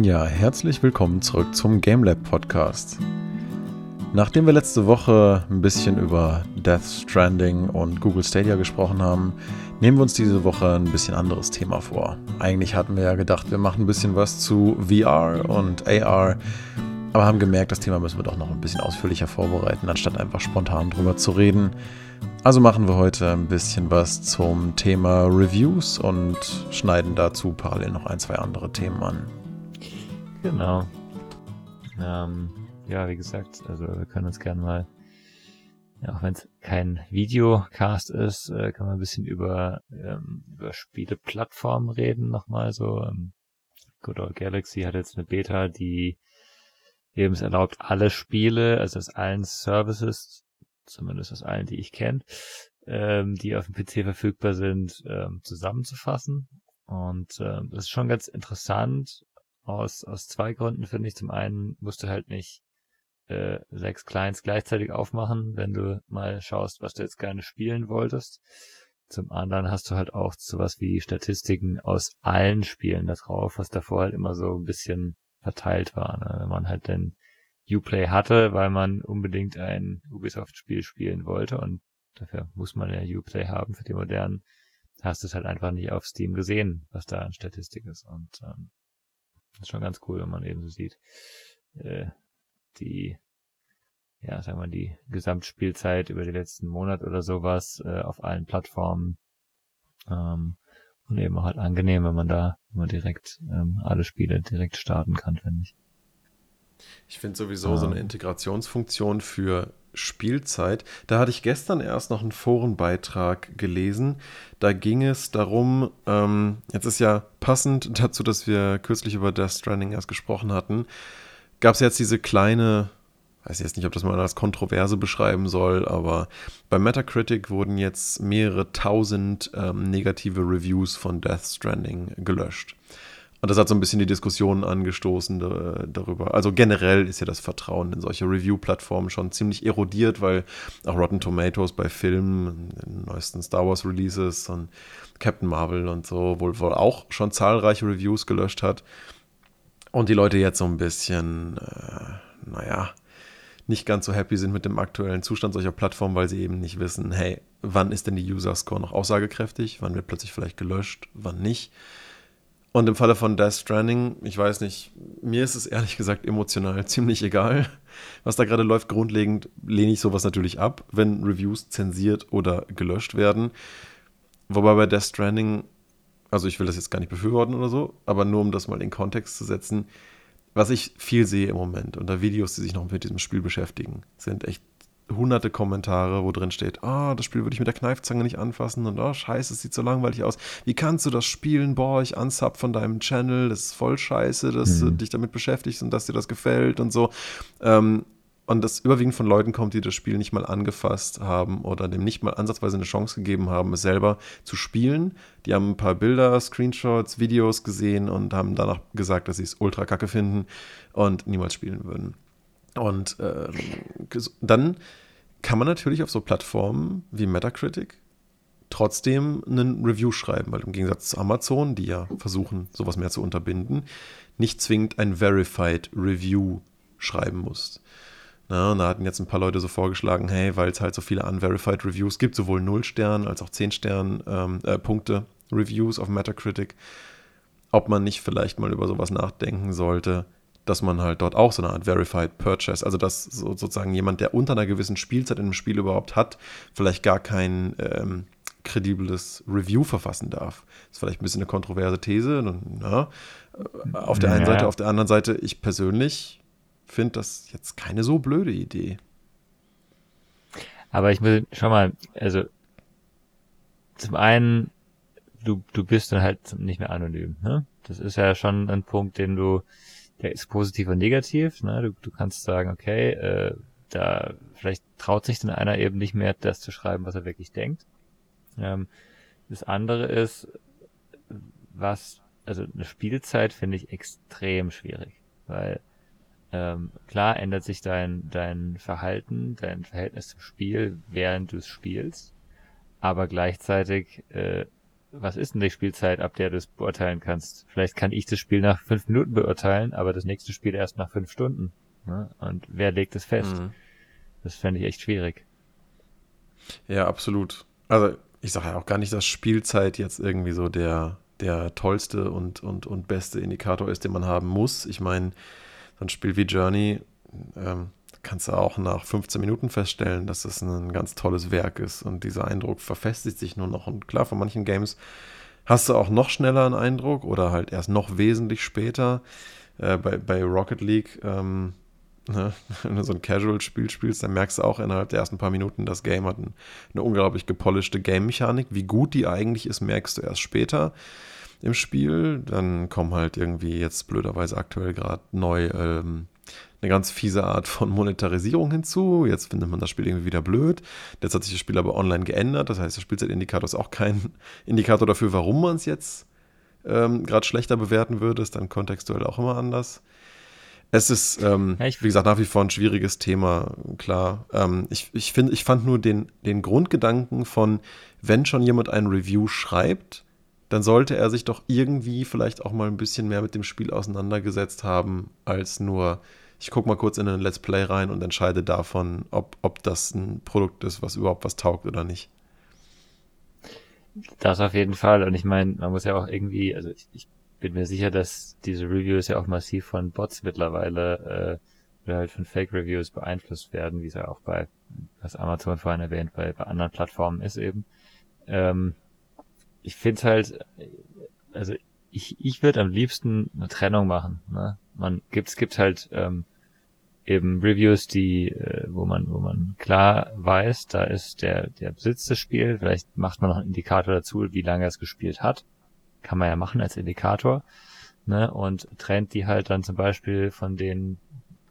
Ja, herzlich willkommen zurück zum GameLab Podcast. Nachdem wir letzte Woche ein bisschen über Death Stranding und Google Stadia gesprochen haben, nehmen wir uns diese Woche ein bisschen anderes Thema vor. Eigentlich hatten wir ja gedacht, wir machen ein bisschen was zu VR und AR, aber haben gemerkt, das Thema müssen wir doch noch ein bisschen ausführlicher vorbereiten, anstatt einfach spontan drüber zu reden. Also machen wir heute ein bisschen was zum Thema Reviews und schneiden dazu parallel noch ein, zwei andere Themen an. Genau. Ähm, ja, wie gesagt, also wir können uns gerne mal, ja, auch wenn es kein Videocast ist, äh, kann man ein bisschen über, ähm, über Spieleplattformen reden nochmal so. Ähm, Good Old Galaxy hat jetzt eine Beta, die eben es erlaubt, alle Spiele, also aus allen Services, zumindest aus allen, die ich kenne, ähm, die auf dem PC verfügbar sind, ähm, zusammenzufassen. Und ähm, das ist schon ganz interessant aus, aus zwei Gründen, finde ich. Zum einen musst du halt nicht äh, sechs Clients gleichzeitig aufmachen, wenn du mal schaust, was du jetzt gerne spielen wolltest. Zum anderen hast du halt auch sowas wie Statistiken aus allen Spielen da drauf, was davor halt immer so ein bisschen verteilt war. Ne? Wenn man halt den Uplay hatte, weil man unbedingt ein Ubisoft-Spiel spielen wollte und dafür muss man ja Uplay haben für die modernen, hast du es halt einfach nicht auf Steam gesehen, was da an Statistik ist. Und ähm, ist schon ganz cool, wenn man eben so sieht, äh, die, ja, sagen wir mal, die Gesamtspielzeit über die letzten Monat oder sowas äh, auf allen Plattformen. Ähm, und eben auch halt angenehm, wenn man da immer direkt ähm, alle Spiele direkt starten kann, finde ich. Ich finde sowieso um. so eine. Integrationsfunktion für Spielzeit. Da hatte ich gestern erst noch einen Forenbeitrag gelesen. Da ging es darum, ähm, jetzt ist ja passend dazu, dass wir kürzlich über Death Stranding erst gesprochen hatten, gab es jetzt diese kleine, weiß jetzt nicht, ob das mal als Kontroverse beschreiben soll, aber bei Metacritic wurden jetzt mehrere tausend ähm, negative Reviews von Death Stranding gelöscht. Und das hat so ein bisschen die Diskussion angestoßen äh, darüber. Also generell ist ja das Vertrauen in solche Review-Plattformen schon ziemlich erodiert, weil auch Rotten Tomatoes bei Filmen, den neuesten Star Wars Releases und Captain Marvel und so wohl, wohl auch schon zahlreiche Reviews gelöscht hat. Und die Leute jetzt so ein bisschen, äh, naja, nicht ganz so happy sind mit dem aktuellen Zustand solcher Plattformen, weil sie eben nicht wissen, hey, wann ist denn die User-Score noch aussagekräftig, wann wird plötzlich vielleicht gelöscht, wann nicht. Und im Falle von Death Stranding, ich weiß nicht, mir ist es ehrlich gesagt emotional ziemlich egal, was da gerade läuft. Grundlegend lehne ich sowas natürlich ab, wenn Reviews zensiert oder gelöscht werden. Wobei bei Death Stranding also ich will das jetzt gar nicht befürworten oder so, aber nur um das mal in Kontext zu setzen, was ich viel sehe im Moment unter Videos, die sich noch mit diesem Spiel beschäftigen, sind echt hunderte Kommentare, wo drin steht, ah, oh, das Spiel würde ich mit der Kneifzange nicht anfassen und oh, scheiße, es sieht so langweilig aus. Wie kannst du das spielen? Boah, ich unsub von deinem Channel, das ist voll scheiße, dass mhm. du dich damit beschäftigst und dass dir das gefällt und so. Ähm, und das überwiegend von Leuten kommt, die das Spiel nicht mal angefasst haben oder dem nicht mal ansatzweise eine Chance gegeben haben, es selber zu spielen. Die haben ein paar Bilder, Screenshots, Videos gesehen und haben danach gesagt, dass sie es ultra kacke finden und niemals spielen würden. Und äh, dann kann man natürlich auf so Plattformen wie Metacritic trotzdem einen Review schreiben, weil im Gegensatz zu Amazon, die ja versuchen, sowas mehr zu unterbinden, nicht zwingend ein Verified Review schreiben muss. Na, und da hatten jetzt ein paar Leute so vorgeschlagen, hey, weil es halt so viele unverified Reviews gibt, sowohl 0 Stern als auch 10 Stern ähm, äh, Punkte Reviews auf Metacritic, ob man nicht vielleicht mal über sowas nachdenken sollte, dass man halt dort auch so eine Art Verified Purchase, also dass so, sozusagen jemand, der unter einer gewissen Spielzeit in einem Spiel überhaupt hat, vielleicht gar kein ähm, kredibles Review verfassen darf. Das ist vielleicht ein bisschen eine kontroverse These. Na, äh, auf der einen ja. Seite, auf der anderen Seite, ich persönlich finde das jetzt keine so blöde Idee. Aber ich will, schau mal, also zum einen, du, du bist dann halt nicht mehr anonym, ne? Das ist ja schon ein Punkt, den du, der ist positiv und negativ, ne? Du, du kannst sagen, okay, äh, da vielleicht traut sich dann einer eben nicht mehr, das zu schreiben, was er wirklich denkt. Ähm, das andere ist, was, also eine Spielzeit finde ich extrem schwierig, weil ähm, klar ändert sich dein, dein Verhalten, dein Verhältnis zum Spiel, während du es spielst, aber gleichzeitig äh, was ist denn die Spielzeit, ab der du es beurteilen kannst? Vielleicht kann ich das Spiel nach fünf Minuten beurteilen, aber das nächste Spiel erst nach fünf Stunden. Ne? Und wer legt es fest? Mhm. Das fände ich echt schwierig. Ja, absolut. Also ich sage ja auch gar nicht, dass Spielzeit jetzt irgendwie so der, der tollste und, und, und beste Indikator ist, den man haben muss. Ich meine, so ein Spiel wie Journey ähm, kannst du auch nach 15 Minuten feststellen, dass es ein ganz tolles Werk ist und dieser Eindruck verfestigt sich nur noch. Und klar, von manchen Games hast du auch noch schneller einen Eindruck oder halt erst noch wesentlich später. Äh, bei, bei Rocket League ähm, Ne? Wenn du so ein Casual-Spiel spielst, dann merkst du auch innerhalb der ersten paar Minuten, das Game hat eine unglaublich gepolischte Game-Mechanik. Wie gut die eigentlich ist, merkst du erst später im Spiel. Dann kommen halt irgendwie jetzt blöderweise aktuell gerade neu ähm, eine ganz fiese Art von Monetarisierung hinzu. Jetzt findet man das Spiel irgendwie wieder blöd. Jetzt hat sich das Spiel aber online geändert. Das heißt, der Spielzeitindikator ist auch kein Indikator dafür, warum man es jetzt ähm, gerade schlechter bewerten würde. Ist dann kontextuell auch immer anders. Es ist, ähm, ja, wie gesagt, nach wie vor ein schwieriges Thema, klar. Ähm, ich, ich, find, ich fand nur den, den Grundgedanken von, wenn schon jemand ein Review schreibt, dann sollte er sich doch irgendwie vielleicht auch mal ein bisschen mehr mit dem Spiel auseinandergesetzt haben, als nur, ich gucke mal kurz in ein Let's Play rein und entscheide davon, ob, ob das ein Produkt ist, was überhaupt was taugt oder nicht. Das auf jeden Fall. Und ich meine, man muss ja auch irgendwie, also ich, ich bin mir sicher, dass diese Reviews ja auch massiv von Bots mittlerweile äh, oder halt von Fake-Reviews beeinflusst werden, wie es ja auch bei, was Amazon vorhin erwähnt, bei, bei anderen Plattformen ist eben. Ähm, ich finde halt, also ich, ich würde am liebsten eine Trennung machen. Ne? Man gibt's gibt halt ähm, eben Reviews, die, äh, wo man, wo man klar weiß, da ist der der Besitz des Spiels. Vielleicht macht man noch einen Indikator dazu, wie lange er es gespielt hat kann man ja machen als Indikator, ne, und trennt die halt dann zum Beispiel von den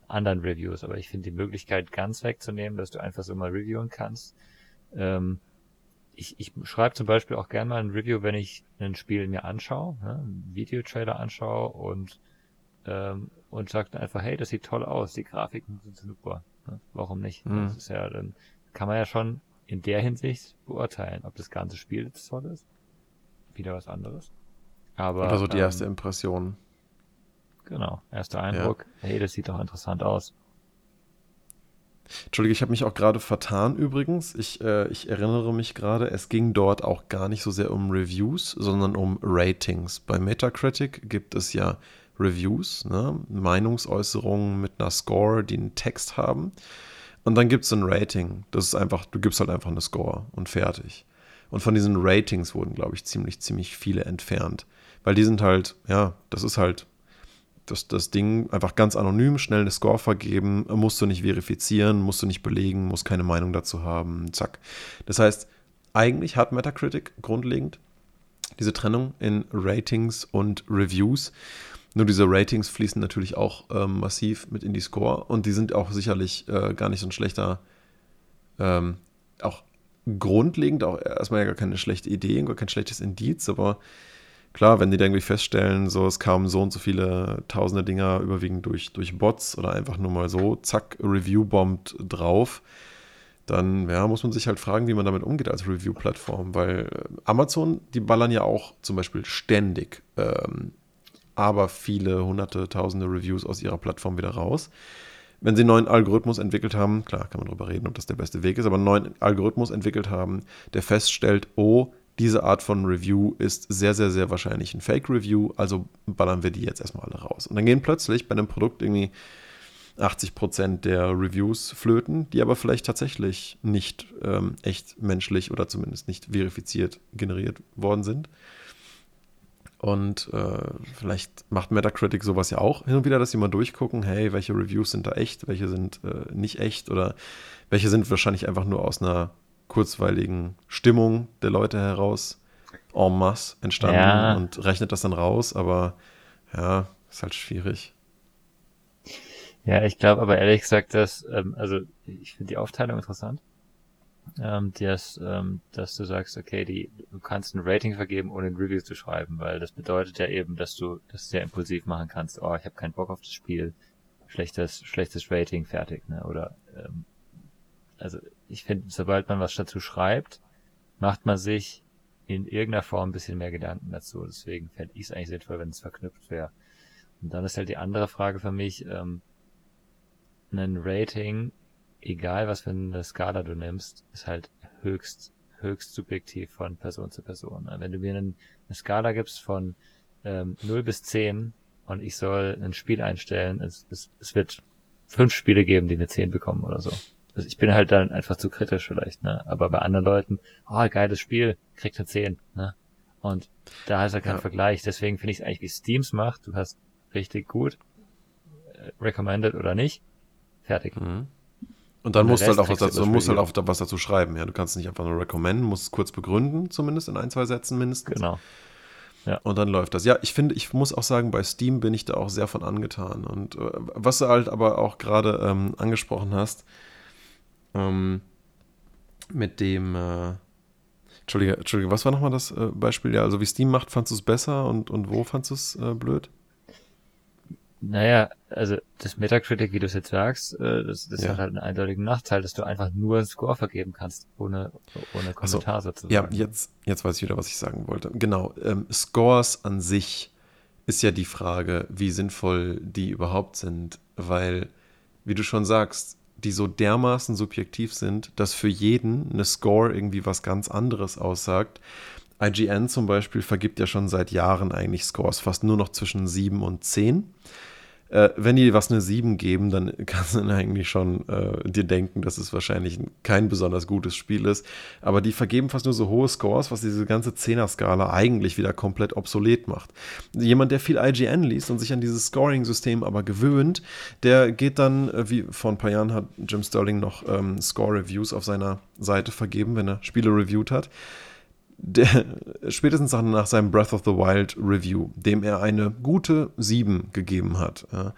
anderen Reviews. Aber ich finde die Möglichkeit ganz wegzunehmen, dass du einfach so mal reviewen kannst. Ähm, ich, ich schreibe zum Beispiel auch gerne mal ein Review, wenn ich ein Spiel mir anschaue, ne, einen Videotrailer anschaue und ähm, und sagt einfach, hey, das sieht toll aus, die Grafiken sind super. Ne? Warum nicht? Mhm. Das ist ja, dann kann man ja schon in der Hinsicht beurteilen, ob das ganze Spiel jetzt toll ist. Wieder was anderes. Aber, Oder so die erste ähm, Impression. Genau, erster Eindruck. Ja. Hey, das sieht doch interessant aus. Entschuldige, ich habe mich auch gerade vertan übrigens. Ich, äh, ich erinnere mich gerade, es ging dort auch gar nicht so sehr um Reviews, sondern um Ratings. Bei Metacritic gibt es ja Reviews, ne? Meinungsäußerungen mit einer Score, die einen Text haben. Und dann gibt es ein Rating. Das ist einfach, du gibst halt einfach eine Score und fertig. Und von diesen Ratings wurden, glaube ich, ziemlich, ziemlich viele entfernt. Weil die sind halt, ja, das ist halt das, das Ding einfach ganz anonym, schnell eine Score vergeben, musst du nicht verifizieren, musst du nicht belegen, musst keine Meinung dazu haben, zack. Das heißt, eigentlich hat Metacritic grundlegend diese Trennung in Ratings und Reviews. Nur diese Ratings fließen natürlich auch ähm, massiv mit in die Score und die sind auch sicherlich äh, gar nicht so ein schlechter, ähm, auch grundlegend auch erstmal ja gar keine schlechte Idee, gar kein schlechtes Indiz, aber klar, wenn die dann irgendwie feststellen, so es kamen so und so viele tausende Dinger überwiegend durch, durch Bots oder einfach nur mal so, zack, Review-Bombt drauf, dann ja, muss man sich halt fragen, wie man damit umgeht als Review-Plattform, weil äh, Amazon, die ballern ja auch zum Beispiel ständig, ähm, aber viele hunderte, tausende Reviews aus ihrer Plattform wieder raus. Wenn sie einen neuen Algorithmus entwickelt haben, klar kann man darüber reden, ob das der beste Weg ist, aber einen neuen Algorithmus entwickelt haben, der feststellt, oh, diese Art von Review ist sehr, sehr, sehr wahrscheinlich ein Fake-Review, also ballern wir die jetzt erstmal alle raus. Und dann gehen plötzlich bei einem Produkt irgendwie 80% der Reviews flöten, die aber vielleicht tatsächlich nicht ähm, echt menschlich oder zumindest nicht verifiziert generiert worden sind. Und äh, vielleicht macht Metacritic sowas ja auch hin und wieder, dass sie mal durchgucken, hey, welche Reviews sind da echt, welche sind äh, nicht echt oder welche sind wahrscheinlich einfach nur aus einer kurzweiligen Stimmung der Leute heraus en masse entstanden ja. und rechnet das dann raus, aber ja, ist halt schwierig. Ja, ich glaube aber ehrlich gesagt, dass, ähm, also ich finde die Aufteilung interessant. Ähm, dass, ähm, dass du sagst, okay, die, du kannst ein Rating vergeben, ohne ein Review zu schreiben, weil das bedeutet ja eben, dass du das sehr impulsiv machen kannst. Oh, ich habe keinen Bock auf das Spiel, schlechtes, schlechtes Rating, fertig, ne? Oder ähm, also ich finde, sobald man was dazu schreibt, macht man sich in irgendeiner Form ein bisschen mehr Gedanken dazu. Deswegen fände ich es eigentlich sinnvoll, wenn es verknüpft wäre. Und dann ist halt die andere Frage für mich, ähm, ein Rating, egal was für eine Skala du nimmst, ist halt höchst, höchst subjektiv von Person zu Person. Wenn du mir eine Skala gibst von ähm, 0 bis 10 und ich soll ein Spiel einstellen, es, es, es wird fünf Spiele geben, die eine 10 bekommen oder so. Also ich bin halt dann einfach zu kritisch vielleicht, ne? Aber bei anderen Leuten, oh, geiles Spiel, kriegt eine 10, ne? Und da ist ja kein ja. Vergleich. Deswegen finde ich es eigentlich, wie Steams macht. Du hast richtig gut, äh, recommended oder nicht, fertig. Mhm. Und dann musst du halt auch was dazu, musst halt auch was dazu schreiben. Ja, du kannst nicht einfach nur recommenden, musst es kurz begründen, zumindest in ein, zwei Sätzen mindestens. Genau. Ja. Und dann läuft das. Ja, ich finde, ich muss auch sagen, bei Steam bin ich da auch sehr von angetan. Und äh, was du halt aber auch gerade ähm, angesprochen hast, ähm, mit dem, äh, Entschuldige, Entschuldige, was war nochmal das äh, Beispiel? Ja, also wie Steam macht, fandest du es besser und, und wo fandest du es äh, blöd? Naja, also das Metacritic, wie du es jetzt sagst, äh, das, das ja. hat halt einen eindeutigen Nachteil, dass du einfach nur einen Score vergeben kannst, ohne, ohne Kommentar so, sozusagen. Ja, jetzt, jetzt weiß ich wieder, was ich sagen wollte. Genau, ähm, Scores an sich ist ja die Frage, wie sinnvoll die überhaupt sind, weil, wie du schon sagst, die so dermaßen subjektiv sind, dass für jeden eine Score irgendwie was ganz anderes aussagt. IGN zum Beispiel vergibt ja schon seit Jahren eigentlich Scores, fast nur noch zwischen 7 und 10. Äh, wenn die was eine 7 geben, dann kannst du dann eigentlich schon äh, dir denken, dass es wahrscheinlich kein besonders gutes Spiel ist. Aber die vergeben fast nur so hohe Scores, was diese ganze 10er-Skala eigentlich wieder komplett obsolet macht. Jemand, der viel IGN liest und sich an dieses Scoring-System aber gewöhnt, der geht dann, äh, wie vor ein paar Jahren hat Jim Sterling noch ähm, Score-Reviews auf seiner Seite vergeben, wenn er Spiele reviewed hat der, spätestens nach seinem Breath of the Wild Review, dem er eine gute 7 gegeben hat, äh,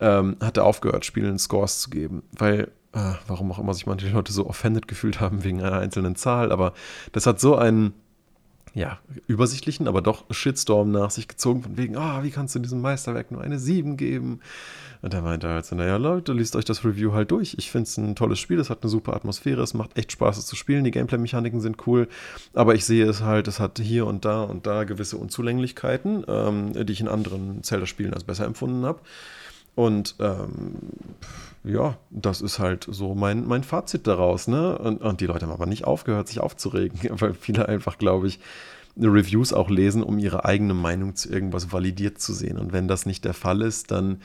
ähm, hat er aufgehört, Spielen Scores zu geben, weil, äh, warum auch immer sich manche Leute so offended gefühlt haben wegen einer einzelnen Zahl, aber das hat so einen ja, übersichtlichen, aber doch Shitstorm nach sich gezogen, von wegen, ah, oh, wie kannst du diesem Meisterwerk nur eine 7 geben? Und er meinte halt so, naja, Leute, liest euch das Review halt durch. Ich finde es ein tolles Spiel, es hat eine super Atmosphäre, es macht echt Spaß, es zu spielen, die Gameplay-Mechaniken sind cool, aber ich sehe es halt, es hat hier und da und da gewisse Unzulänglichkeiten, ähm, die ich in anderen Zelda-Spielen als besser empfunden habe. Und ähm, ja, das ist halt so mein, mein Fazit daraus, ne? Und, und die Leute haben aber nicht aufgehört, sich aufzuregen, weil viele einfach, glaube ich, Reviews auch lesen, um ihre eigene Meinung zu irgendwas validiert zu sehen. Und wenn das nicht der Fall ist, dann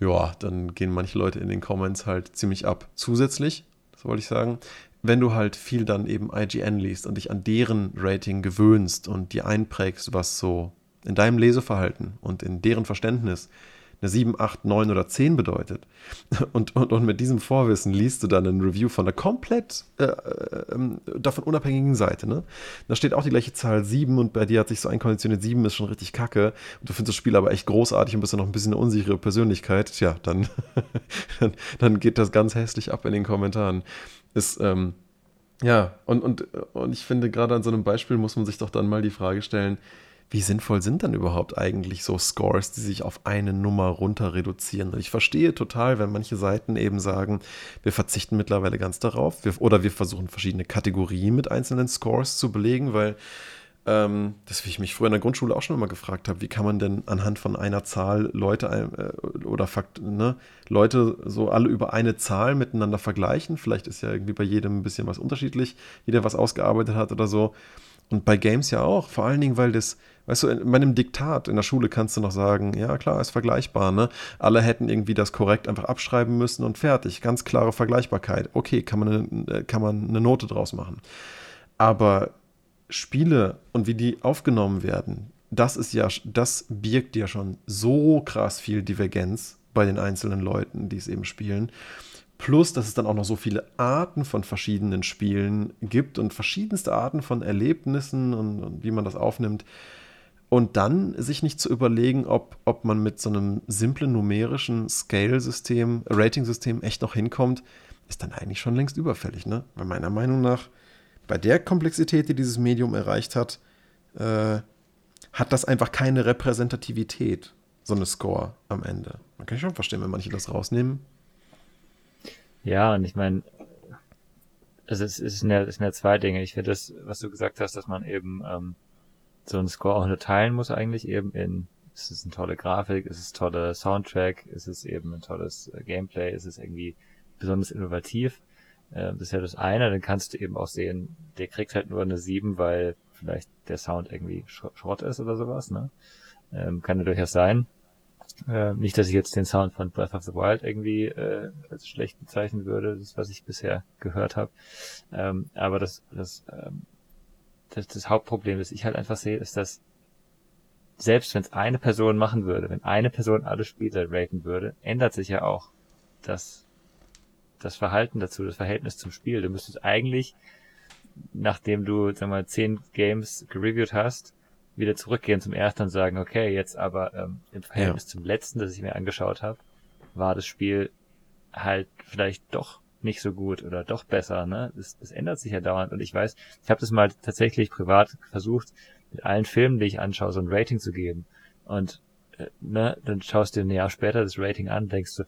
ja, dann gehen manche Leute in den Comments halt ziemlich ab. Zusätzlich, das wollte ich sagen, wenn du halt viel dann eben IGN liest und dich an deren Rating gewöhnst und dir einprägst, was so in deinem Leseverhalten und in deren Verständnis eine 7, 8, 9 oder 10 bedeutet. Und, und, und mit diesem Vorwissen liest du dann ein Review von einer komplett äh, äh, davon unabhängigen Seite. Ne? Da steht auch die gleiche Zahl 7 und bei dir hat sich so einkonditioniert, 7 ist schon richtig kacke und du findest das Spiel aber echt großartig und bist dann noch ein bisschen eine unsichere Persönlichkeit. Tja, dann, dann, dann geht das ganz hässlich ab in den Kommentaren. Ist, ähm, ja, und, und, und ich finde, gerade an so einem Beispiel muss man sich doch dann mal die Frage stellen, wie sinnvoll sind dann überhaupt eigentlich so Scores, die sich auf eine Nummer runter reduzieren? Ich verstehe total, wenn manche Seiten eben sagen, wir verzichten mittlerweile ganz darauf wir, oder wir versuchen verschiedene Kategorien mit einzelnen Scores zu belegen, weil ähm, das, wie ich mich früher in der Grundschule auch schon immer gefragt habe, wie kann man denn anhand von einer Zahl Leute äh, oder Fakt, ne, Leute so alle über eine Zahl miteinander vergleichen? Vielleicht ist ja irgendwie bei jedem ein bisschen was unterschiedlich, jeder was ausgearbeitet hat oder so. Und bei Games ja auch, vor allen Dingen, weil das, weißt du, in meinem Diktat in der Schule kannst du noch sagen, ja klar, ist vergleichbar, ne? Alle hätten irgendwie das korrekt einfach abschreiben müssen und fertig. Ganz klare Vergleichbarkeit. Okay, kann man eine, kann man eine Note draus machen. Aber Spiele und wie die aufgenommen werden, das ist ja, das birgt ja schon so krass viel Divergenz bei den einzelnen Leuten, die es eben spielen. Plus, dass es dann auch noch so viele Arten von verschiedenen Spielen gibt und verschiedenste Arten von Erlebnissen und, und wie man das aufnimmt. Und dann sich nicht zu überlegen, ob, ob man mit so einem simplen numerischen Scale-System, Rating-System echt noch hinkommt, ist dann eigentlich schon längst überfällig. Ne? Weil meiner Meinung nach, bei der Komplexität, die dieses Medium erreicht hat, äh, hat das einfach keine Repräsentativität, so eine Score am Ende. Man kann schon verstehen, wenn manche das rausnehmen. Ja, und ich meine, also es, sind ja, es sind ja zwei Dinge. Ich finde das, was du gesagt hast, dass man eben ähm, so einen Score auch unterteilen muss eigentlich eben in ist es eine tolle Grafik, ist es toller Soundtrack, ist es eben ein tolles äh, Gameplay, ist es irgendwie besonders innovativ. Äh, das ist ja das eine, dann kannst du eben auch sehen, der kriegt halt nur eine 7, weil vielleicht der Sound irgendwie Schrott ist oder sowas, ne? Ähm, kann ja durchaus sein. Äh, nicht, dass ich jetzt den Sound von Breath of the Wild irgendwie äh, als schlecht bezeichnen würde, das was ich bisher gehört habe. Ähm, aber das, das, ähm, das, das Hauptproblem, das ich halt einfach sehe, ist, dass selbst wenn es eine Person machen würde, wenn eine Person alle Spiele raten würde, ändert sich ja auch das, das Verhalten dazu, das Verhältnis zum Spiel. Du müsstest eigentlich, nachdem du, sag mal, zehn Games gereviewt hast, wieder zurückgehen zum ersten und sagen, okay, jetzt aber ähm, im Verhältnis ja. zum letzten, das ich mir angeschaut habe, war das Spiel halt vielleicht doch nicht so gut oder doch besser, ne? Das, das ändert sich ja dauernd und ich weiß, ich habe das mal tatsächlich privat versucht, mit allen Filmen, die ich anschaue, so ein Rating zu geben. Und äh, ne, dann schaust du dir ein Jahr später das Rating an, denkst du,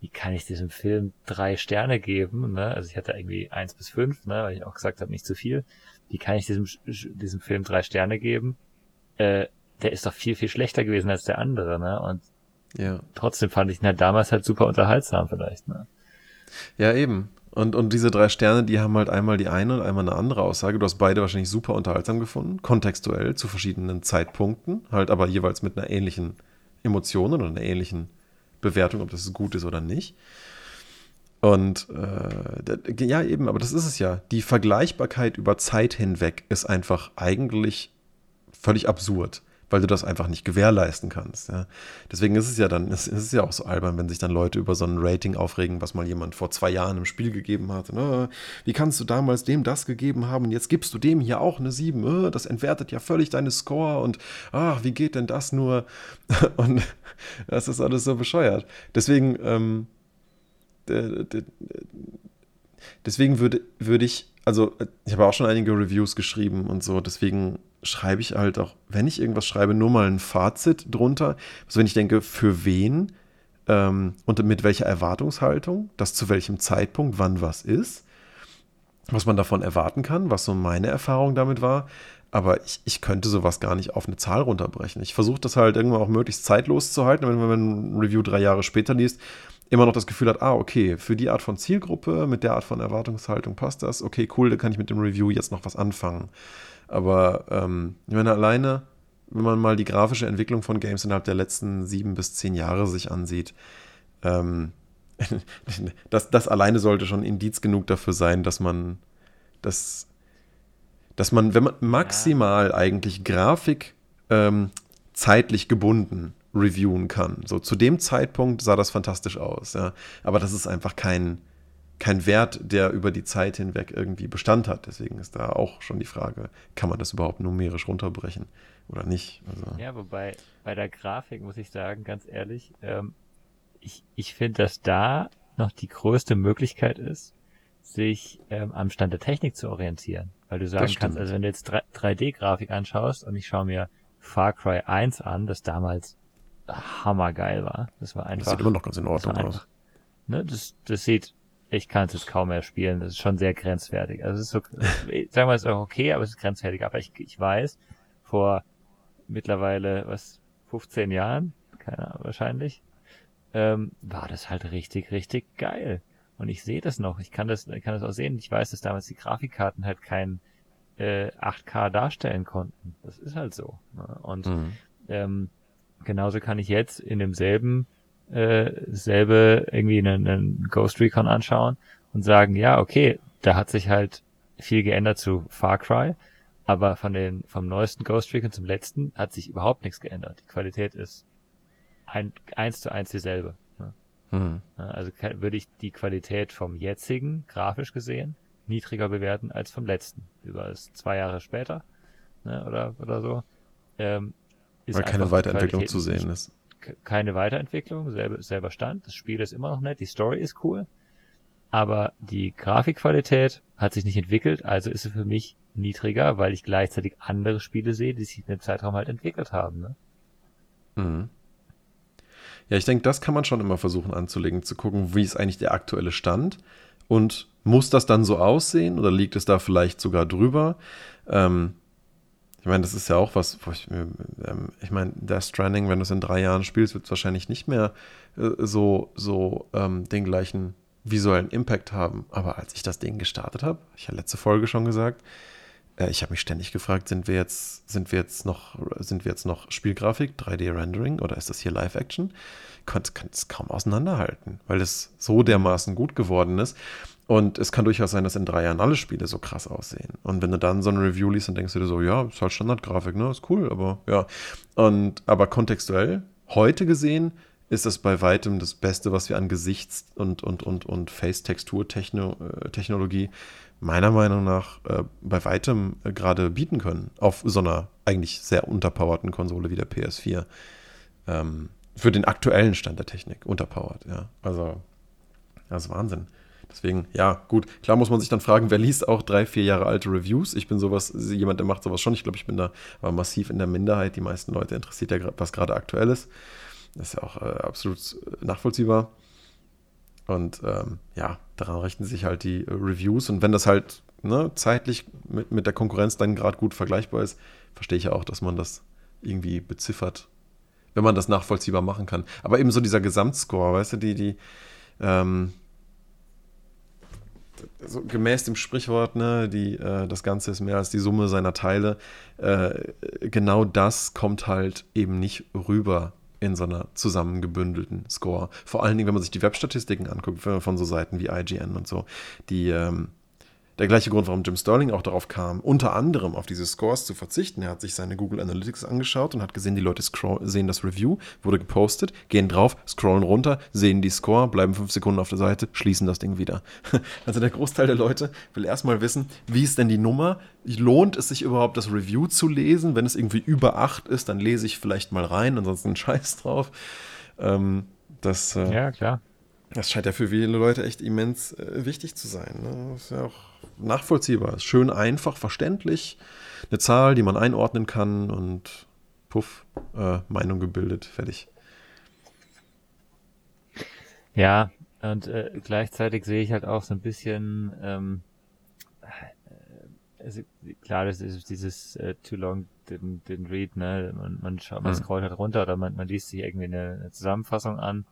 wie kann ich diesem Film drei Sterne geben? Ne? Also ich hatte irgendwie eins bis fünf, ne, weil ich auch gesagt habe, nicht zu viel. Wie kann ich diesem, diesem Film drei Sterne geben? Äh, der ist doch viel, viel schlechter gewesen als der andere, ne? Und ja. trotzdem fand ich ihn halt damals halt super unterhaltsam vielleicht, ne? Ja, eben. Und, und diese drei Sterne, die haben halt einmal die eine und einmal eine andere Aussage. Du hast beide wahrscheinlich super unterhaltsam gefunden, kontextuell zu verschiedenen Zeitpunkten, halt aber jeweils mit einer ähnlichen Emotion oder einer ähnlichen Bewertung, ob das gut ist oder nicht. Und äh, ja, eben, aber das ist es ja. Die Vergleichbarkeit über Zeit hinweg ist einfach eigentlich völlig absurd weil du das einfach nicht gewährleisten kannst. Ja. Deswegen ist es ja dann, es ist ja auch so albern, wenn sich dann Leute über so ein Rating aufregen, was mal jemand vor zwei Jahren im Spiel gegeben hat. Na, wie kannst du damals dem das gegeben haben und jetzt gibst du dem hier auch eine 7? Äh, das entwertet ja völlig deine Score und ach, wie geht denn das nur? Und das ist alles so bescheuert. Deswegen, ähm, deswegen würde, würde ich, also ich habe auch schon einige Reviews geschrieben und so, deswegen schreibe ich halt auch, wenn ich irgendwas schreibe, nur mal ein Fazit drunter. Also wenn ich denke, für wen ähm, und mit welcher Erwartungshaltung, das zu welchem Zeitpunkt, wann was ist, was man davon erwarten kann, was so meine Erfahrung damit war. Aber ich, ich könnte sowas gar nicht auf eine Zahl runterbrechen. Ich versuche das halt irgendwann auch möglichst zeitlos zu halten, wenn man ein Review drei Jahre später liest, immer noch das Gefühl hat, ah, okay, für die Art von Zielgruppe, mit der Art von Erwartungshaltung passt das. Okay, cool, da kann ich mit dem Review jetzt noch was anfangen. Aber ähm, ich meine, alleine, wenn man mal die grafische Entwicklung von Games innerhalb der letzten sieben bis zehn Jahre sich ansieht, ähm, das, das alleine sollte schon Indiz genug dafür sein, dass man das, dass man, wenn man maximal ja. eigentlich Grafik ähm, zeitlich gebunden reviewen kann. So zu dem Zeitpunkt sah das fantastisch aus, ja. Aber das ist einfach kein, kein Wert, der über die Zeit hinweg irgendwie Bestand hat. Deswegen ist da auch schon die Frage, kann man das überhaupt numerisch runterbrechen oder nicht? Also ja, wobei bei der Grafik muss ich sagen, ganz ehrlich, ähm, ich, ich finde, dass da noch die größte Möglichkeit ist, sich ähm, am Stand der Technik zu orientieren. Weil du sagen kannst, also wenn du jetzt 3D-Grafik anschaust und ich schaue mir Far Cry 1 an, das damals hammergeil war. Das war einfach. Das sieht immer noch ganz in Ordnung aus. Ne, das, das sieht ich kann es jetzt kaum mehr spielen. Das ist schon sehr grenzwertig. Also es ist so, sagen wir es auch okay, aber es ist grenzwertig. Aber ich, ich weiß, vor mittlerweile, was, 15 Jahren, keine Ahnung, wahrscheinlich, ähm, war das halt richtig, richtig geil. Und ich sehe das noch. Ich kann das, ich kann das auch sehen. Ich weiß, dass damals die Grafikkarten halt kein äh, 8K darstellen konnten. Das ist halt so. Ne? Und mhm. ähm, genauso kann ich jetzt in demselben äh, selbe irgendwie einen, einen Ghost Recon anschauen und sagen, ja, okay, da hat sich halt viel geändert zu Far Cry, aber von den, vom neuesten Ghost Recon zum letzten hat sich überhaupt nichts geändert. Die Qualität ist ein, eins zu eins dieselbe. Ne? Mhm. Also würde ich die Qualität vom jetzigen, grafisch gesehen, niedriger bewerten als vom letzten. Über es zwei Jahre später, ne, oder, oder so. Ähm, Weil keine Weiterentwicklung zu sehen ist keine Weiterentwicklung, selber, selber Stand. Das Spiel ist immer noch nett, die Story ist cool, aber die Grafikqualität hat sich nicht entwickelt, also ist sie für mich niedriger, weil ich gleichzeitig andere Spiele sehe, die sich in dem Zeitraum halt entwickelt haben. Ne? Mhm. Ja, ich denke, das kann man schon immer versuchen anzulegen, zu gucken, wie ist eigentlich der aktuelle Stand Und muss das dann so aussehen oder liegt es da vielleicht sogar drüber? Ähm, ich meine, das ist ja auch was, ich, ähm, ich meine, Death Stranding, wenn du es in drei Jahren spielst, wird es wahrscheinlich nicht mehr äh, so, so ähm, den gleichen visuellen Impact haben. Aber als ich das Ding gestartet habe, ich habe letzte Folge schon gesagt, äh, ich habe mich ständig gefragt, sind wir jetzt, sind wir jetzt noch, sind wir jetzt noch Spielgrafik, 3D-Rendering oder ist das hier Live-Action? Kann es kaum auseinanderhalten, weil es so dermaßen gut geworden ist. Und es kann durchaus sein, dass in drei Jahren alle Spiele so krass aussehen. Und wenn du dann so ein Review liest, dann denkst du dir so, ja, ist halt Standardgrafik, ne? Ist cool, aber ja. Und aber kontextuell, heute gesehen, ist das bei weitem das Beste, was wir an Gesichts- und, und, und, und Face-Textur-Technologie meiner Meinung nach äh, bei weitem äh, gerade bieten können. Auf so einer eigentlich sehr unterpowerten Konsole wie der PS4. Ähm, für den aktuellen Stand der Technik unterpowered, ja. Also, das ist Wahnsinn. Deswegen, ja, gut. Klar muss man sich dann fragen, wer liest auch drei, vier Jahre alte Reviews? Ich bin sowas, jemand, der macht sowas schon. Ich glaube, ich bin da aber massiv in der Minderheit. Die meisten Leute interessiert ja, was gerade aktuell ist. Das ist ja auch äh, absolut nachvollziehbar. Und ähm, ja, daran richten sich halt die äh, Reviews. Und wenn das halt ne, zeitlich mit, mit der Konkurrenz dann gerade gut vergleichbar ist, verstehe ich ja auch, dass man das irgendwie beziffert, wenn man das nachvollziehbar machen kann. Aber eben so dieser Gesamtscore, weißt du, die, die, ähm, so gemäß dem Sprichwort, ne, die, äh, das Ganze ist mehr als die Summe seiner Teile, äh, genau das kommt halt eben nicht rüber in so einer zusammengebündelten Score. Vor allen Dingen, wenn man sich die Webstatistiken anguckt von so Seiten wie IGN und so, die ähm, der gleiche Grund, warum Jim Sterling auch darauf kam, unter anderem auf diese Scores zu verzichten. Er hat sich seine Google Analytics angeschaut und hat gesehen, die Leute sehen das Review, wurde gepostet, gehen drauf, scrollen runter, sehen die Score, bleiben fünf Sekunden auf der Seite, schließen das Ding wieder. Also der Großteil der Leute will erstmal wissen, wie ist denn die Nummer? Lohnt es sich überhaupt, das Review zu lesen? Wenn es irgendwie über acht ist, dann lese ich vielleicht mal rein, ansonsten Scheiß drauf. Ähm, das, äh, ja, klar. Das scheint ja für viele Leute echt immens äh, wichtig zu sein. Ne? Das ist ja auch nachvollziehbar. Ist schön einfach, verständlich. Eine Zahl, die man einordnen kann und puff, äh, Meinung gebildet, fertig. Ja, und äh, gleichzeitig sehe ich halt auch so ein bisschen, ähm, also, klar, das ist dieses äh, Too Long didn't, didn't Read, ne? Man, man, schaut, man hm. scrollt halt runter oder man, man liest sich irgendwie eine, eine Zusammenfassung an.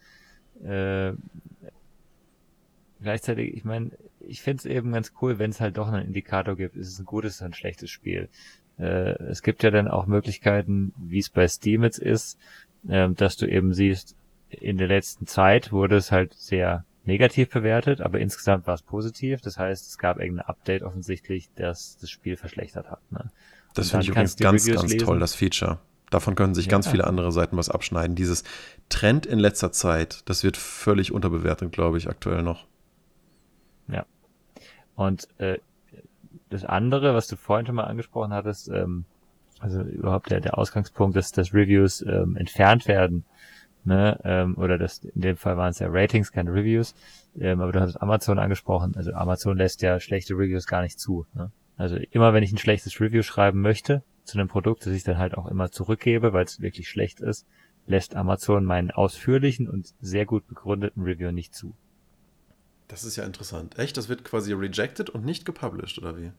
Äh, gleichzeitig, ich meine, ich finde es eben ganz cool, wenn es halt doch einen Indikator gibt, ist es ein gutes oder ein schlechtes Spiel. Äh, es gibt ja dann auch Möglichkeiten, wie es bei Steam jetzt ist, äh, dass du eben siehst, in der letzten Zeit wurde es halt sehr negativ bewertet, aber insgesamt war es positiv. Das heißt, es gab irgendein Update offensichtlich, das das Spiel verschlechtert hat. Ne? Das finde ich übrigens ganz, Reviews ganz lesen. toll, das Feature. Davon können sich ja. ganz viele andere Seiten was abschneiden. Dieses Trend in letzter Zeit, das wird völlig unterbewertet, glaube ich, aktuell noch. Ja. Und äh, das andere, was du vorhin schon mal angesprochen hattest, ähm, also überhaupt der, der Ausgangspunkt, dass, dass Reviews ähm, entfernt werden, ne, ähm, oder das, in dem Fall waren es ja Ratings, keine Reviews, ähm, aber du hast Amazon angesprochen, also Amazon lässt ja schlechte Reviews gar nicht zu, ne? Also immer wenn ich ein schlechtes Review schreiben möchte zu einem Produkt, das ich dann halt auch immer zurückgebe, weil es wirklich schlecht ist, lässt Amazon meinen ausführlichen und sehr gut begründeten Review nicht zu. Das ist ja interessant. Echt? Das wird quasi rejected und nicht gepublished, oder wie?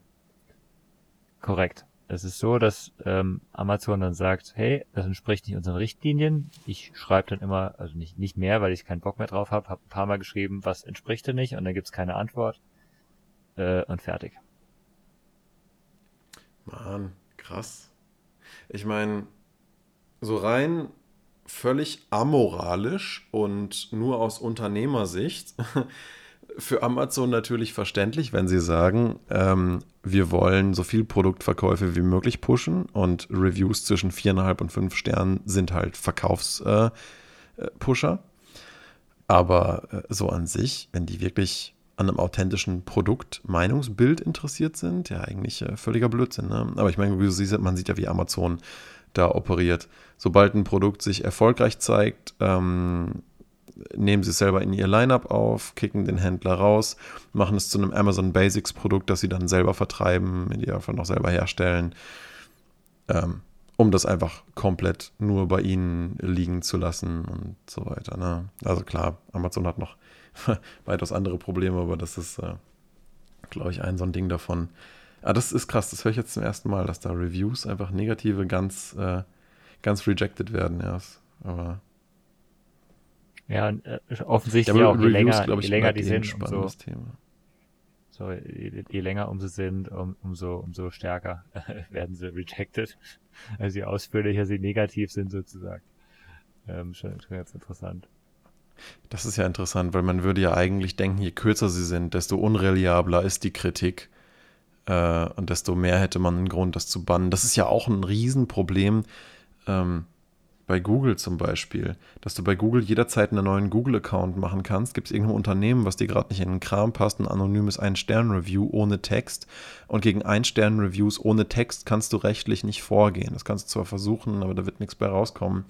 Korrekt. Es ist so, dass ähm, Amazon dann sagt, hey, das entspricht nicht unseren Richtlinien. Ich schreibe dann immer, also nicht, nicht mehr, weil ich keinen Bock mehr drauf habe, habe ein paar Mal geschrieben, was entspricht denn nicht und dann gibt's keine Antwort äh, und fertig. Mann, krass. Ich meine, so rein völlig amoralisch und nur aus Unternehmersicht für Amazon natürlich verständlich, wenn sie sagen, ähm, wir wollen so viel Produktverkäufe wie möglich pushen und Reviews zwischen viereinhalb und fünf Sternen sind halt Verkaufspusher. Äh, Aber äh, so an sich, wenn die wirklich an einem authentischen Produkt Meinungsbild interessiert sind, ja eigentlich äh, völliger Blödsinn. Ne? Aber ich meine, man sieht ja, wie Amazon da operiert. Sobald ein Produkt sich erfolgreich zeigt, ähm, nehmen sie es selber in ihr Lineup auf, kicken den Händler raus, machen es zu einem Amazon Basics Produkt, das sie dann selber vertreiben, in die einfach noch selber herstellen. Ähm, um das einfach komplett nur bei ihnen liegen zu lassen und so weiter. Ne? Also klar, Amazon hat noch weitaus andere Probleme, aber das ist, äh, glaube ich, ein so ein Ding davon. Ah, das ist krass, das höre ich jetzt zum ersten Mal, dass da Reviews einfach negative ganz, äh, ganz rejected werden erst. Aber ja, äh, offensichtlich ja, auch, je länger, je länger die sind, umso, Thema. So, je, je, länger um sie sind, um, umso, umso stärker werden sie rejected. Also je ausführlicher sie negativ sind sozusagen. Ähm, schon, schon ganz interessant. Das ist ja interessant, weil man würde ja eigentlich denken, je kürzer sie sind, desto unreliabler ist die Kritik äh, und desto mehr hätte man einen Grund, das zu bannen. Das ist ja auch ein Riesenproblem ähm, bei Google zum Beispiel, dass du bei Google jederzeit einen neuen Google-Account machen kannst. Gibt es irgendein Unternehmen, was dir gerade nicht in den Kram passt, ein anonymes Ein-Stern-Review ohne Text. Und gegen Ein-Stern-Reviews ohne Text kannst du rechtlich nicht vorgehen. Das kannst du zwar versuchen, aber da wird nichts bei rauskommen.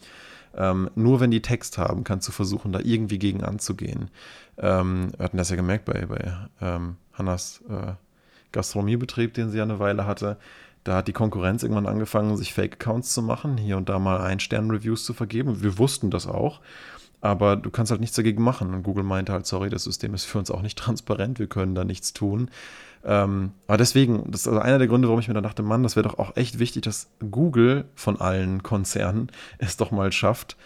Ähm, nur wenn die Text haben, kannst du versuchen, da irgendwie gegen anzugehen. Ähm, wir hatten das ja gemerkt bei, bei ähm, Hannas äh, Gastronomiebetrieb, den sie ja eine Weile hatte. Da hat die Konkurrenz irgendwann angefangen, sich Fake-Accounts zu machen, hier und da mal Ein-Stern-Reviews zu vergeben. Wir wussten das auch, aber du kannst halt nichts dagegen machen. Und Google meinte halt, sorry, das System ist für uns auch nicht transparent, wir können da nichts tun. Ähm, aber deswegen, das ist also einer der Gründe, warum ich mir da dachte, Mann, das wäre doch auch echt wichtig, dass Google von allen Konzernen es doch mal schafft,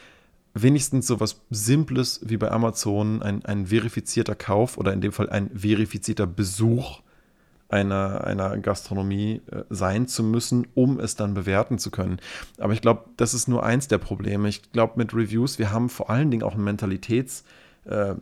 wenigstens so was Simples wie bei Amazon, ein, ein verifizierter Kauf oder in dem Fall ein verifizierter Besuch einer, einer Gastronomie äh, sein zu müssen, um es dann bewerten zu können. Aber ich glaube, das ist nur eins der Probleme. Ich glaube, mit Reviews, wir haben vor allen Dingen auch ein Mentalitätsproblem, äh,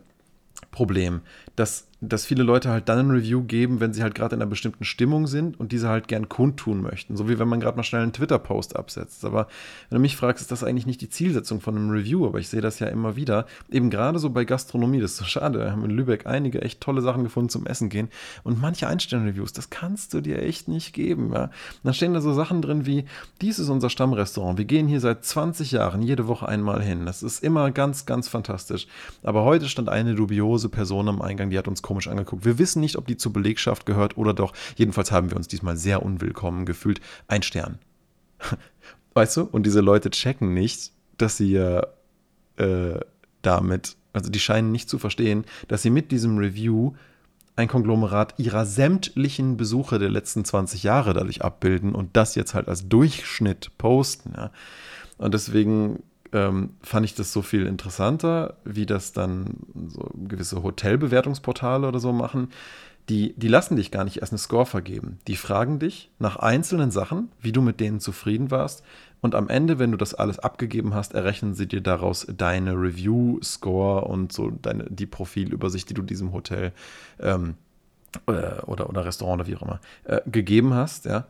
dass dass viele Leute halt dann ein Review geben, wenn sie halt gerade in einer bestimmten Stimmung sind und diese halt gern kundtun möchten. So wie wenn man gerade mal schnell einen Twitter-Post absetzt. Aber wenn du mich fragst, ist das eigentlich nicht die Zielsetzung von einem Review, aber ich sehe das ja immer wieder. Eben gerade so bei Gastronomie, das ist so schade. Wir haben in Lübeck einige echt tolle Sachen gefunden zum Essen gehen. Und manche Einstellen-Reviews, das kannst du dir echt nicht geben. Ja? Da stehen da so Sachen drin wie, dies ist unser Stammrestaurant. Wir gehen hier seit 20 Jahren jede Woche einmal hin. Das ist immer ganz, ganz fantastisch. Aber heute stand eine dubiose Person am Eingang, die hat uns komisch angeguckt. Wir wissen nicht, ob die zur Belegschaft gehört oder doch. Jedenfalls haben wir uns diesmal sehr unwillkommen gefühlt. Ein Stern. Weißt du? Und diese Leute checken nicht, dass sie ja äh, damit, also die scheinen nicht zu verstehen, dass sie mit diesem Review ein Konglomerat ihrer sämtlichen Besuche der letzten 20 Jahre dadurch abbilden und das jetzt halt als Durchschnitt posten. Ja. Und deswegen ähm, fand ich das so viel interessanter, wie das dann so gewisse Hotelbewertungsportale oder so machen. Die, die lassen dich gar nicht erst eine Score vergeben. Die fragen dich nach einzelnen Sachen, wie du mit denen zufrieden warst. Und am Ende, wenn du das alles abgegeben hast, errechnen sie dir daraus deine Review-Score und so deine, die Profilübersicht, die du diesem Hotel ähm, äh, oder, oder Restaurant oder wie auch immer äh, gegeben hast. Ja.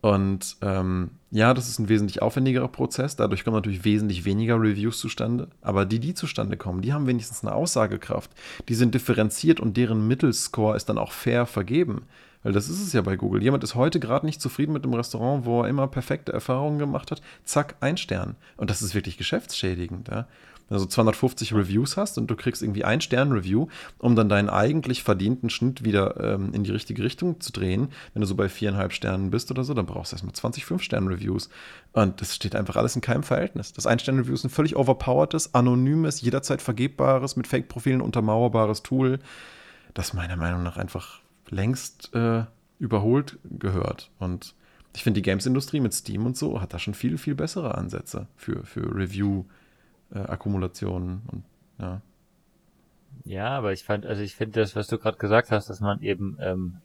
Und ähm, ja, das ist ein wesentlich aufwendigerer Prozess. Dadurch kommen natürlich wesentlich weniger Reviews zustande. Aber die, die zustande kommen, die haben wenigstens eine Aussagekraft. Die sind differenziert und deren Mittelscore ist dann auch fair vergeben. Weil das ist es ja bei Google. Jemand ist heute gerade nicht zufrieden mit dem Restaurant, wo er immer perfekte Erfahrungen gemacht hat. Zack, ein Stern. Und das ist wirklich geschäftsschädigend. Ja? Also 250 Reviews hast und du kriegst irgendwie ein Stern-Review, um dann deinen eigentlich verdienten Schnitt wieder ähm, in die richtige Richtung zu drehen. Wenn du so bei viereinhalb Sternen bist oder so, dann brauchst du erstmal 20 5-Stern-Reviews. Und das steht einfach alles in keinem Verhältnis. Das Ein-Stern-Review ist ein völlig overpowertes, anonymes, jederzeit vergebbares, mit Fake-Profilen untermauerbares Tool, das meiner Meinung nach einfach längst äh, überholt gehört. Und ich finde, die Games-Industrie mit Steam und so hat da schon viel, viel bessere Ansätze für, für Review- äh, Akkumulationen und ja. Ja, aber ich fand, also ich finde das, was du gerade gesagt hast, dass man eben ähm,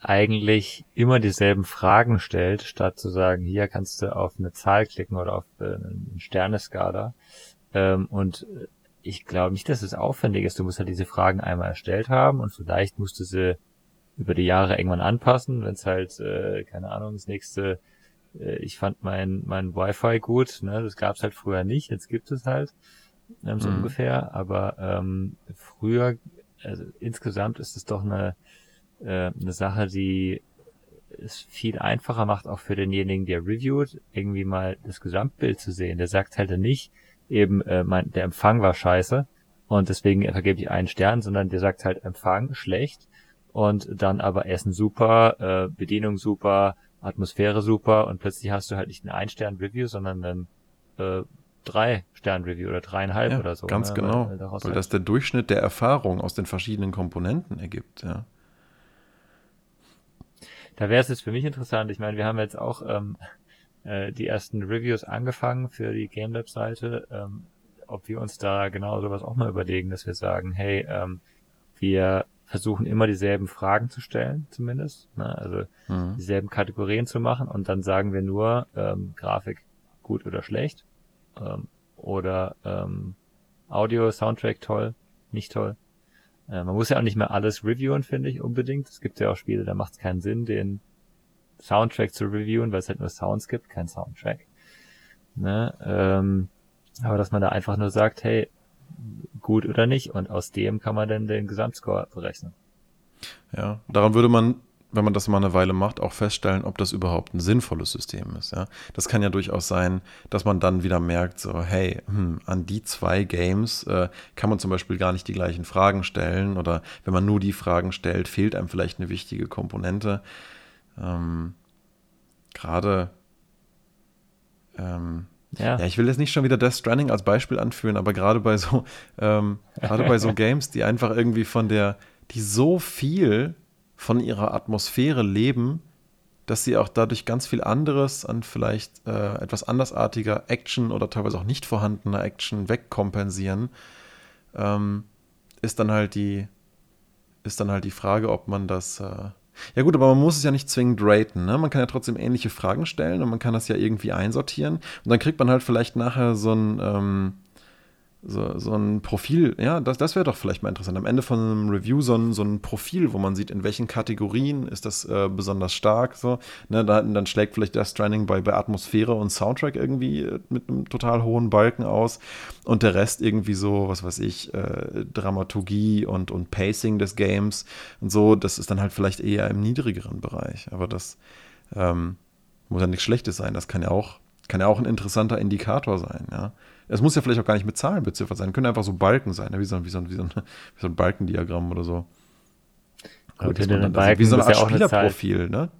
eigentlich immer dieselben Fragen stellt, statt zu sagen, hier kannst du auf eine Zahl klicken oder auf äh, eine Sterneskala. Ähm, und ich glaube nicht, dass es aufwendig ist. Du musst halt diese Fragen einmal erstellt haben und vielleicht musst du sie über die Jahre irgendwann anpassen, wenn es halt, äh, keine Ahnung, das nächste äh, ich fand mein, mein Wi-Fi gut, ne? das gab's halt früher nicht, jetzt gibt es halt, ähm, so mhm. ungefähr, aber ähm, früher, also insgesamt ist es doch eine, äh, eine Sache, die es viel einfacher macht, auch für denjenigen, der reviewt, irgendwie mal das Gesamtbild zu sehen. Der sagt halt nicht, eben, äh, mein, der Empfang war scheiße und deswegen vergebe ich einen Stern, sondern der sagt halt Empfang schlecht und dann aber Essen super, äh, Bedienung super, Atmosphäre super und plötzlich hast du halt nicht ein Ein-Stern-Review, sondern dann äh, drei Stern-Review oder dreieinhalb ja, oder so. Ganz ne? genau, weil, weil halt das der Durchschnitt der Erfahrung aus den verschiedenen Komponenten ergibt, ja. Da wäre es jetzt für mich interessant, ich meine, wir haben jetzt auch ähm, äh, die ersten Reviews angefangen für die GameLab-Seite, ähm, ob wir uns da genau sowas auch mal überlegen, dass wir sagen, hey, ähm, wir versuchen immer dieselben Fragen zu stellen, zumindest. Ne? Also mhm. dieselben Kategorien zu machen und dann sagen wir nur ähm, Grafik gut oder schlecht ähm, oder ähm, Audio, Soundtrack toll, nicht toll. Äh, man muss ja auch nicht mehr alles reviewen, finde ich unbedingt. Es gibt ja auch Spiele, da macht es keinen Sinn, den Soundtrack zu reviewen, weil es halt nur Sounds gibt, kein Soundtrack. Ne? Ähm, aber dass man da einfach nur sagt, hey, gut oder nicht. Und aus dem kann man dann den Gesamtscore berechnen. Ja, daran würde man, wenn man das mal eine Weile macht, auch feststellen, ob das überhaupt ein sinnvolles System ist. Ja? Das kann ja durchaus sein, dass man dann wieder merkt, so, hey, hm, an die zwei Games äh, kann man zum Beispiel gar nicht die gleichen Fragen stellen oder wenn man nur die Fragen stellt, fehlt einem vielleicht eine wichtige Komponente. Ähm, Gerade ähm, ja. ja. ich will jetzt nicht schon wieder Death Stranding als Beispiel anführen, aber gerade bei so, ähm, gerade bei so Games, die einfach irgendwie von der, die so viel von ihrer Atmosphäre leben, dass sie auch dadurch ganz viel anderes an vielleicht äh, etwas andersartiger Action oder teilweise auch nicht vorhandener Action wegkompensieren, ähm, ist dann halt die, ist dann halt die Frage, ob man das äh, ja gut, aber man muss es ja nicht zwingend raten. Ne? Man kann ja trotzdem ähnliche Fragen stellen und man kann das ja irgendwie einsortieren. Und dann kriegt man halt vielleicht nachher so ein, ähm, so, so ein Profil, ja, das, das wäre doch vielleicht mal interessant. Am Ende von einem Review so ein, so ein Profil, wo man sieht, in welchen Kategorien ist das äh, besonders stark. So. Ne, da, dann schlägt vielleicht das Stranding bei, bei Atmosphäre und Soundtrack irgendwie äh, mit einem total hohen Balken aus. Und der Rest irgendwie so, was weiß ich, äh, Dramaturgie und, und Pacing des Games und so, das ist dann halt vielleicht eher im niedrigeren Bereich. Aber das ähm, muss ja nichts Schlechtes sein. Das kann ja auch, kann ja auch ein interessanter Indikator sein, ja. Es muss ja vielleicht auch gar nicht mit Zahlen beziffert sein. Können einfach so Balken sein, ne? wie, so, wie, so, wie, so ein, wie so ein Balkendiagramm oder so. Gut, hinter den Balken wie so eine Art ja Spielerprofil, ne?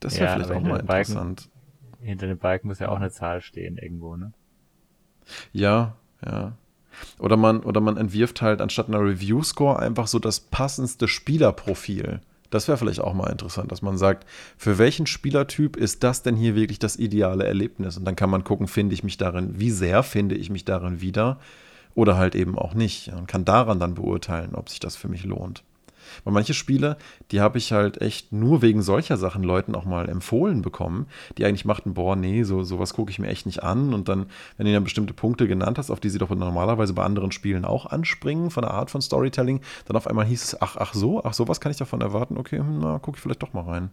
Das wäre ja, vielleicht auch mal interessant. Balken, hinter den Balken muss ja auch eine Zahl stehen irgendwo, ne? Ja, ja. Oder man, oder man entwirft halt anstatt einer Review-Score einfach so das passendste Spielerprofil. Das wäre vielleicht auch mal interessant, dass man sagt, für welchen Spielertyp ist das denn hier wirklich das ideale Erlebnis? Und dann kann man gucken, finde ich mich darin, wie sehr finde ich mich darin wieder oder halt eben auch nicht. Und kann daran dann beurteilen, ob sich das für mich lohnt. Weil manche Spiele, die habe ich halt echt nur wegen solcher Sachen Leuten auch mal empfohlen bekommen, die eigentlich machten, boah, nee, so, sowas gucke ich mir echt nicht an. Und dann, wenn du dann bestimmte Punkte genannt hast, auf die sie doch normalerweise bei anderen Spielen auch anspringen, von der Art von Storytelling, dann auf einmal hieß es, ach, ach so, ach so, was kann ich davon erwarten? Okay, hm, na, gucke ich vielleicht doch mal rein.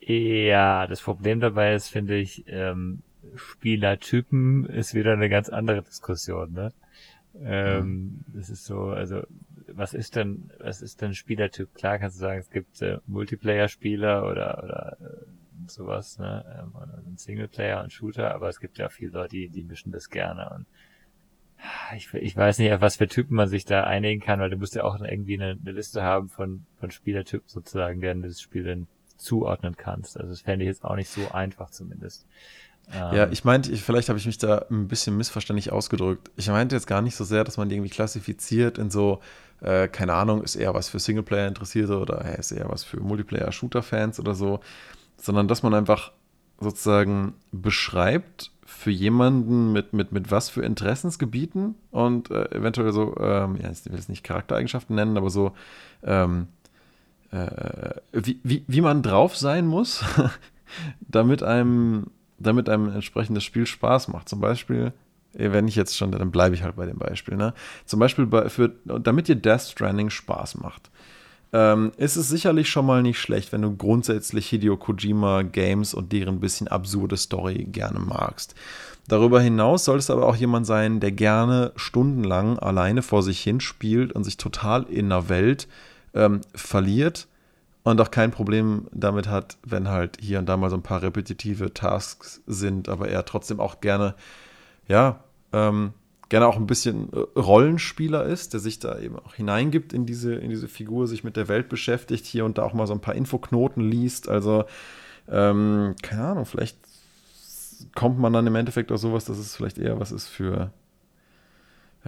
Ja, das Problem dabei ist, finde ich, ähm, Spielertypen ist wieder eine ganz andere Diskussion, ne? Ähm, mhm. Das ist so, also was ist denn, was ist denn Spielertyp? Klar kannst du sagen, es gibt äh, Multiplayer-Spieler oder, oder äh, sowas, ne? Ähm, ein Singleplayer und Shooter, aber es gibt ja viele Leute, die, die mischen das gerne und ich, ich weiß nicht, auf was für Typen man sich da einigen kann, weil du musst ja auch irgendwie eine, eine Liste haben von, von Spielertypen sozusagen, deren du das Spiel dann zuordnen kannst. Also das fände ich jetzt auch nicht so einfach zumindest. Ja, ähm. ich meinte, ich, vielleicht habe ich mich da ein bisschen missverständlich ausgedrückt. Ich meinte jetzt gar nicht so sehr, dass man die irgendwie klassifiziert in so, äh, keine Ahnung, ist eher was für Singleplayer-Interessierte oder hey, ist eher was für Multiplayer-Shooter-Fans oder so, sondern dass man einfach sozusagen beschreibt für jemanden mit, mit, mit was für Interessensgebieten und äh, eventuell so, ähm, ja, ich will es nicht Charaktereigenschaften nennen, aber so, ähm, äh, wie, wie, wie man drauf sein muss, damit einem damit einem entsprechendes Spiel Spaß macht. Zum Beispiel, wenn ich jetzt schon, dann bleibe ich halt bei dem Beispiel. Ne? Zum Beispiel, bei, für, damit dir Death Stranding Spaß macht, ähm, ist es sicherlich schon mal nicht schlecht, wenn du grundsätzlich Hideo Kojima Games und deren bisschen absurde Story gerne magst. Darüber hinaus soll es aber auch jemand sein, der gerne stundenlang alleine vor sich hin spielt und sich total in einer Welt ähm, verliert und auch kein Problem damit hat, wenn halt hier und da mal so ein paar repetitive Tasks sind, aber er trotzdem auch gerne, ja, ähm, gerne auch ein bisschen äh, Rollenspieler ist, der sich da eben auch hineingibt in diese, in diese Figur, sich mit der Welt beschäftigt, hier und da auch mal so ein paar Infoknoten liest. Also, ähm, keine Ahnung, vielleicht kommt man dann im Endeffekt auch sowas, dass es vielleicht eher was ist für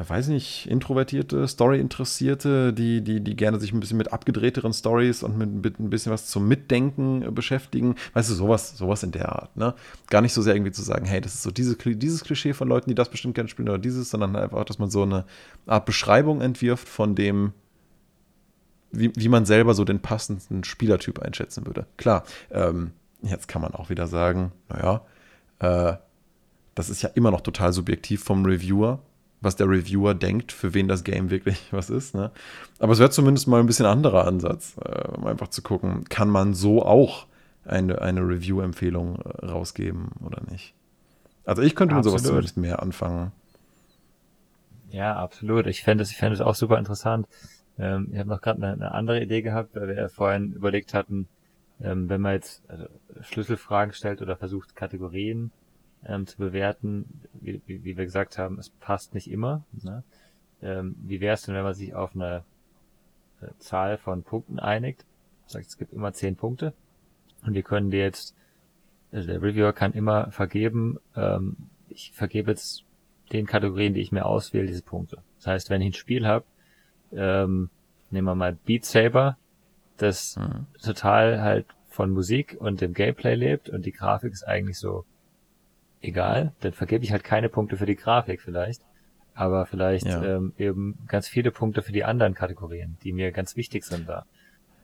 ja, weiß nicht, introvertierte, Story-Interessierte, die, die, die gerne sich ein bisschen mit abgedrehteren Stories und mit, mit, ein bisschen was zum Mitdenken äh, beschäftigen. Weißt du, sowas, sowas in der Art, ne? Gar nicht so sehr irgendwie zu sagen, hey, das ist so diese, dieses Klischee von Leuten, die das bestimmt gerne spielen oder dieses, sondern einfach, dass man so eine Art Beschreibung entwirft von dem, wie, wie man selber so den passenden Spielertyp einschätzen würde. Klar, ähm, jetzt kann man auch wieder sagen, naja, äh, das ist ja immer noch total subjektiv vom Reviewer was der Reviewer denkt, für wen das Game wirklich was ist. Ne? Aber es wäre zumindest mal ein bisschen anderer Ansatz, äh, um einfach zu gucken, kann man so auch eine, eine Review-Empfehlung äh, rausgeben oder nicht. Also ich könnte mit sowas zumindest mehr anfangen. Ja, absolut. Ich fände es, ich fände es auch super interessant. Ähm, ich habe noch gerade eine, eine, andere Idee gehabt, weil wir ja vorhin überlegt hatten, ähm, wenn man jetzt also Schlüsselfragen stellt oder versucht, Kategorien ähm, zu bewerten. Wie, wie, wie, wir gesagt haben, es passt nicht immer. Ne? Ähm, wie wäre es denn, wenn man sich auf eine, eine Zahl von Punkten einigt? Sagt, es gibt immer zehn Punkte und wir können dir jetzt, also der Reviewer kann immer vergeben, ähm, ich vergebe jetzt den Kategorien, die ich mir auswähle, diese Punkte. Das heißt, wenn ich ein Spiel habe, ähm, nehmen wir mal Beat Saber, das mhm. total halt von Musik und dem Gameplay lebt und die Grafik ist eigentlich so egal, dann vergebe ich halt keine Punkte für die Grafik vielleicht, aber vielleicht ja. ähm, eben ganz viele Punkte für die anderen Kategorien, die mir ganz wichtig sind da.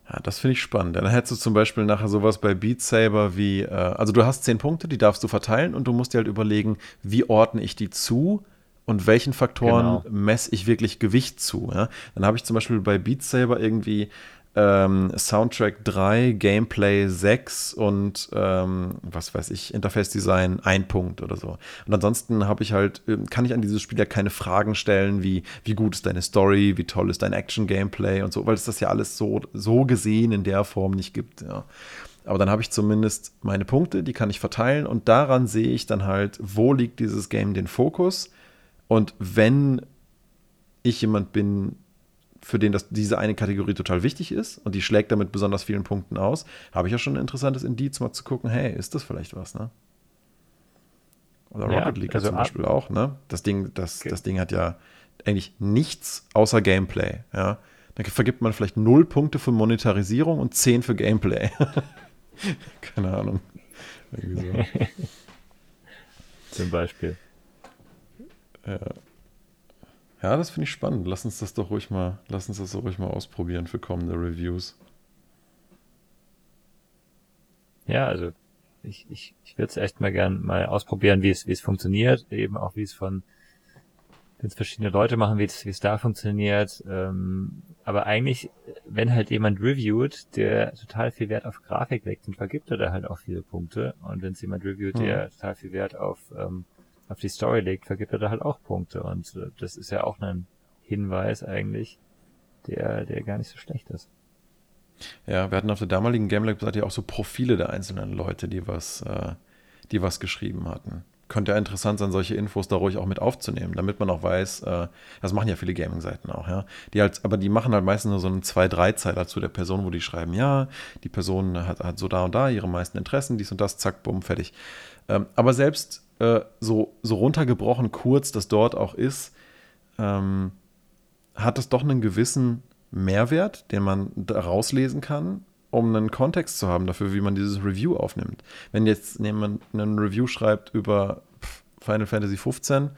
Ja, das finde ich spannend. Dann hättest du zum Beispiel nachher sowas bei Beat Saber wie, äh, also du hast zehn Punkte, die darfst du verteilen und du musst dir halt überlegen, wie ordne ich die zu und welchen Faktoren genau. messe ich wirklich Gewicht zu. Ja? Dann habe ich zum Beispiel bei Beat Saber irgendwie ähm, Soundtrack 3, Gameplay 6 und ähm, was weiß ich, Interface Design 1 Punkt oder so. Und ansonsten habe ich halt, ähm, kann ich an dieses Spiel ja keine Fragen stellen, wie, wie gut ist deine Story, wie toll ist dein Action-Gameplay und so, weil es das ja alles so, so gesehen in der Form nicht gibt, ja. Aber dann habe ich zumindest meine Punkte, die kann ich verteilen und daran sehe ich dann halt, wo liegt dieses Game den Fokus. Und wenn ich jemand bin, für den das, diese eine Kategorie total wichtig ist und die schlägt damit besonders vielen Punkten aus, habe ich ja schon ein interessantes Indiz, mal zu gucken, hey, ist das vielleicht was, ne? Oder ja, Rocket League also zum Beispiel auch, ne? Das Ding, das, okay. das Ding hat ja eigentlich nichts außer Gameplay, ja. Dann vergibt man vielleicht null Punkte für Monetarisierung und zehn für Gameplay. Keine Ahnung. Irgendwie so. Zum Beispiel. Ja. Ja, das finde ich spannend. Lass uns das doch ruhig mal, lass uns das doch ruhig mal ausprobieren für kommende Reviews. Ja, also ich, ich, ich würde es echt mal gern mal ausprobieren, wie es, wie es funktioniert, eben auch wie es von wenn es verschiedene Leute machen, wie es, wie es da funktioniert. Ähm, aber eigentlich, wenn halt jemand reviewt, der total viel Wert auf Grafik legt, dann vergibt er da halt auch viele Punkte. Und wenn es jemand reviewt, der mhm. total viel Wert auf ähm, auf die Story legt, vergibt er da halt auch Punkte. Und äh, das ist ja auch ein Hinweis eigentlich, der, der gar nicht so schlecht ist. Ja, wir hatten auf der damaligen GameLab-Seite ja auch so Profile der einzelnen Leute, die was, äh, die was geschrieben hatten. Könnte ja interessant sein, solche Infos da ruhig auch mit aufzunehmen, damit man auch weiß, äh, das machen ja viele Gaming-Seiten auch, ja. Die halt, aber die machen halt meistens nur so einen zwei, drei Zeiler zu der Person, wo die schreiben, ja, die Person hat, hat so da und da ihre meisten Interessen, dies und das, zack, bumm, fertig. Ähm, aber selbst äh, so, so runtergebrochen kurz das dort auch ist, ähm, hat es doch einen gewissen Mehrwert, den man daraus lesen kann, um einen Kontext zu haben dafür, wie man dieses Review aufnimmt. Wenn jetzt jemand einen Review schreibt über Final Fantasy 15,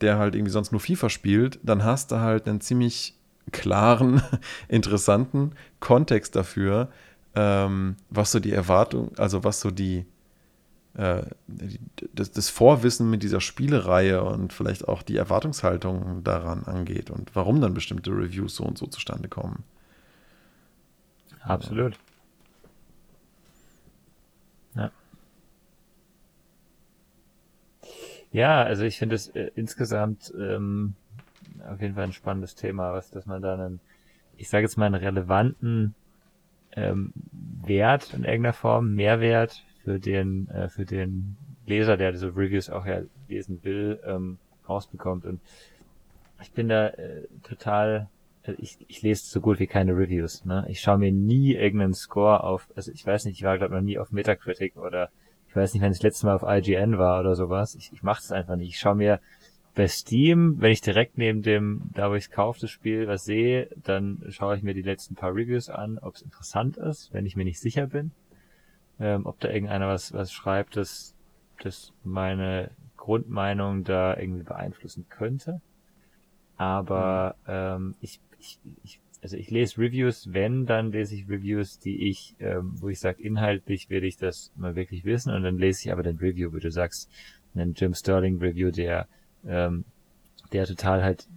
der halt irgendwie sonst nur FIFA spielt, dann hast du halt einen ziemlich klaren, interessanten Kontext dafür, ähm, was so die Erwartung, also was so die, das, das, Vorwissen mit dieser Spielereihe und vielleicht auch die Erwartungshaltung daran angeht und warum dann bestimmte Reviews so und so zustande kommen. Absolut. Ja. Ja, also ich finde es äh, insgesamt ähm, auf jeden Fall ein spannendes Thema, was, dass man da einen, ich sage jetzt mal einen relevanten ähm, Wert in irgendeiner Form, Mehrwert für den, äh, für den Leser, der diese Reviews auch ja lesen will, ähm, rausbekommt. Und ich bin da äh, total, also ich, ich lese so gut wie keine Reviews. Ne? Ich schaue mir nie irgendeinen Score auf, also ich weiß nicht, ich war glaube noch nie auf Metacritic oder ich weiß nicht, wenn ich das letzte Mal auf IGN war oder sowas. Ich, ich mache das einfach nicht. Ich schaue mir bei Steam, wenn ich direkt neben dem, da wo ich es kaufe, das Spiel, was sehe, dann schaue ich mir die letzten paar Reviews an, ob es interessant ist, wenn ich mir nicht sicher bin. Ähm, ob da irgendeiner was, was schreibt, das, das meine Grundmeinung da irgendwie beeinflussen könnte. Aber mhm. ähm, ich, ich, ich, also ich lese Reviews, wenn, dann lese ich Reviews, die ich, ähm, wo ich sage, inhaltlich will ich das mal wirklich wissen und dann lese ich aber den Review, wo du sagst, einen Jim Sterling Review, der ähm, der total halt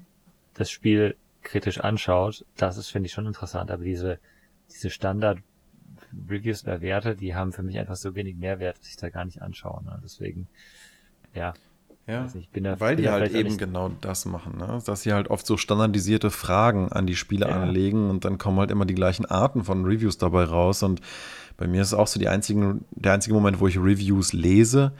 das Spiel kritisch anschaut, das ist, finde ich, schon interessant. Aber diese, diese Standard-Reviews oder Werte, die haben für mich einfach so wenig Mehrwert, dass ich da gar nicht anschaue. Ne? Deswegen, ja. Ja, nicht, da, weil die halt eben genau das machen, ne? dass sie halt oft so standardisierte Fragen an die Spiele ja. anlegen und dann kommen halt immer die gleichen Arten von Reviews dabei raus und bei mir ist es auch so die einzigen, der einzige Moment, wo ich Reviews lese,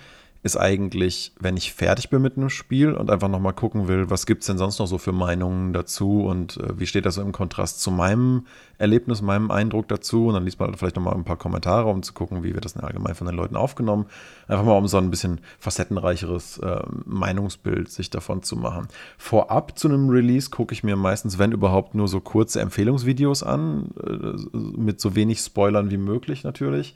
ist eigentlich, wenn ich fertig bin mit einem Spiel und einfach nochmal gucken will, was gibt es denn sonst noch so für Meinungen dazu und äh, wie steht das so im Kontrast zu meinem Erlebnis, meinem Eindruck dazu. Und dann liest man halt vielleicht nochmal ein paar Kommentare, um zu gucken, wie wird das denn allgemein von den Leuten aufgenommen. Einfach mal, um so ein bisschen facettenreicheres äh, Meinungsbild sich davon zu machen. Vorab zu einem Release gucke ich mir meistens, wenn überhaupt, nur so kurze Empfehlungsvideos an, äh, mit so wenig Spoilern wie möglich natürlich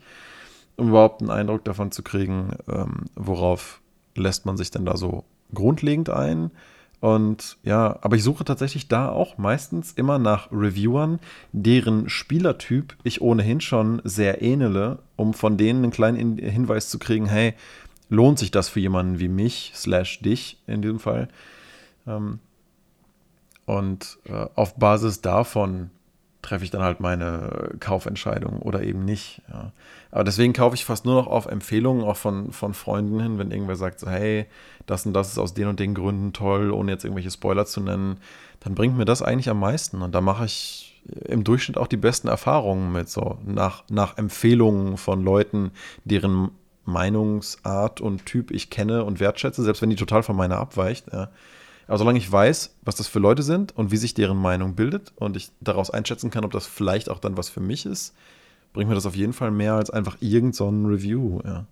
um überhaupt einen Eindruck davon zu kriegen, ähm, worauf lässt man sich denn da so grundlegend ein. Und ja, aber ich suche tatsächlich da auch meistens immer nach Reviewern, deren Spielertyp ich ohnehin schon sehr ähnele, um von denen einen kleinen Hinweis zu kriegen, hey, lohnt sich das für jemanden wie mich, slash dich in diesem Fall. Ähm, und äh, auf Basis davon treffe ich dann halt meine Kaufentscheidung oder eben nicht. Ja. Aber deswegen kaufe ich fast nur noch auf Empfehlungen, auch von, von Freunden hin, wenn irgendwer sagt, so, hey, das und das ist aus den und den Gründen toll, ohne jetzt irgendwelche Spoiler zu nennen, dann bringt mir das eigentlich am meisten. Und da mache ich im Durchschnitt auch die besten Erfahrungen mit, so nach, nach Empfehlungen von Leuten, deren Meinungsart und Typ ich kenne und wertschätze, selbst wenn die total von meiner abweicht. Ja. Aber solange ich weiß, was das für Leute sind und wie sich deren Meinung bildet und ich daraus einschätzen kann, ob das vielleicht auch dann was für mich ist, bringt mir das auf jeden Fall mehr als einfach irgendein so Review, ja.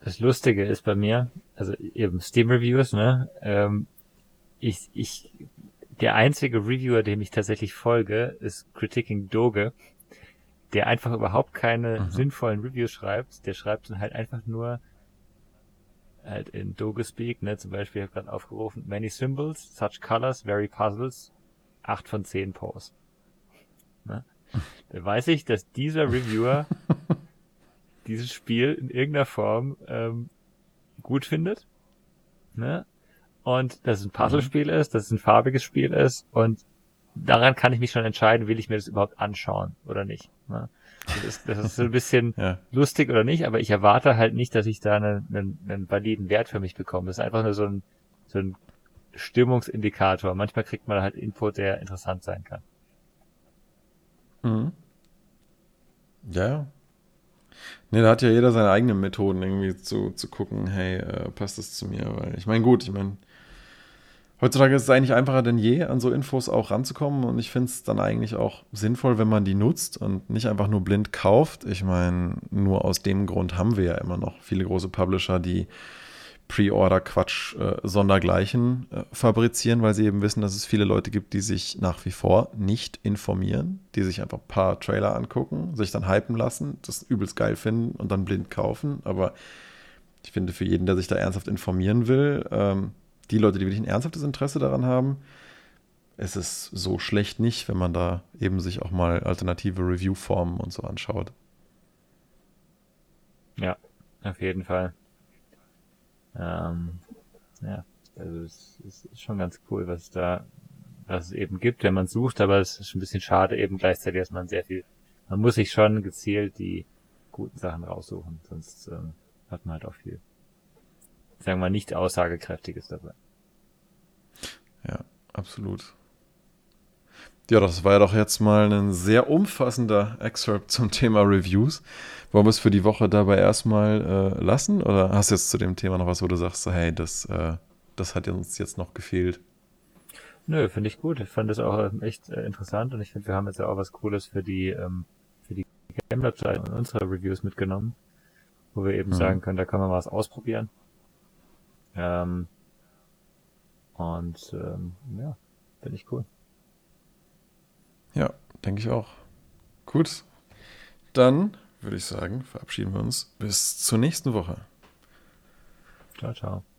Das Lustige ist bei mir, also eben Steam Reviews, ne, ähm, ich, ich, der einzige Reviewer, dem ich tatsächlich folge, ist Critiquing Doge, der einfach überhaupt keine mhm. sinnvollen Reviews schreibt. Der schreibt dann halt einfach nur halt in Dogespeak, ne, zum Beispiel, ich habe gerade aufgerufen, many symbols, such colors, very puzzles, 8 von 10 Pose. Ne? Da weiß ich, dass dieser Reviewer dieses Spiel in irgendeiner Form ähm, gut findet. Ne? Und dass es ein Puzzlespiel ist, dass es ein farbiges Spiel ist und daran kann ich mich schon entscheiden, will ich mir das überhaupt anschauen oder nicht. Ne? Das ist, das ist so ein bisschen ja. lustig oder nicht, aber ich erwarte halt nicht, dass ich da einen, einen, einen validen Wert für mich bekomme. Das ist einfach nur so ein, so ein Stimmungsindikator. Manchmal kriegt man halt Input, der interessant sein kann. Mhm. Ja. Nee, da hat ja jeder seine eigenen Methoden irgendwie zu, zu gucken, hey, äh, passt das zu mir? Weil ich meine, gut, ich meine, Heutzutage ist es eigentlich einfacher denn je, an so Infos auch ranzukommen. Und ich finde es dann eigentlich auch sinnvoll, wenn man die nutzt und nicht einfach nur blind kauft. Ich meine, nur aus dem Grund haben wir ja immer noch viele große Publisher, die Pre-Order-Quatsch äh, sondergleichen äh, fabrizieren, weil sie eben wissen, dass es viele Leute gibt, die sich nach wie vor nicht informieren, die sich einfach ein paar Trailer angucken, sich dann hypen lassen, das übelst geil finden und dann blind kaufen. Aber ich finde, für jeden, der sich da ernsthaft informieren will, ähm, die Leute, die wirklich ein ernsthaftes Interesse daran haben, ist es so schlecht nicht, wenn man da eben sich auch mal alternative Review-Formen und so anschaut. Ja, auf jeden Fall. Ähm, ja, also es ist schon ganz cool, was da, was es eben gibt, wenn man sucht, aber es ist ein bisschen schade eben gleichzeitig, dass man sehr viel, man muss sich schon gezielt die guten Sachen raussuchen, sonst ähm, hat man halt auch viel sagen wir mal, nicht aussagekräftiges dabei. Ja, absolut. Ja, das war ja doch jetzt mal ein sehr umfassender Excerpt zum Thema Reviews. Wollen wir es für die Woche dabei erstmal äh, lassen? Oder hast du jetzt zu dem Thema noch was, wo du sagst, hey, das, äh, das hat uns jetzt noch gefehlt? Nö, finde ich gut. Ich fand das auch ähm, echt äh, interessant und ich finde, wir haben jetzt ja auch was Cooles für die, ähm, für die Gamelab-Seite und unsere Reviews mitgenommen, wo wir eben mhm. sagen können, da kann man was ausprobieren. Ähm, und ähm, ja, finde ich cool. Ja, denke ich auch. Gut. Dann würde ich sagen, verabschieden wir uns bis zur nächsten Woche. Ciao, ciao.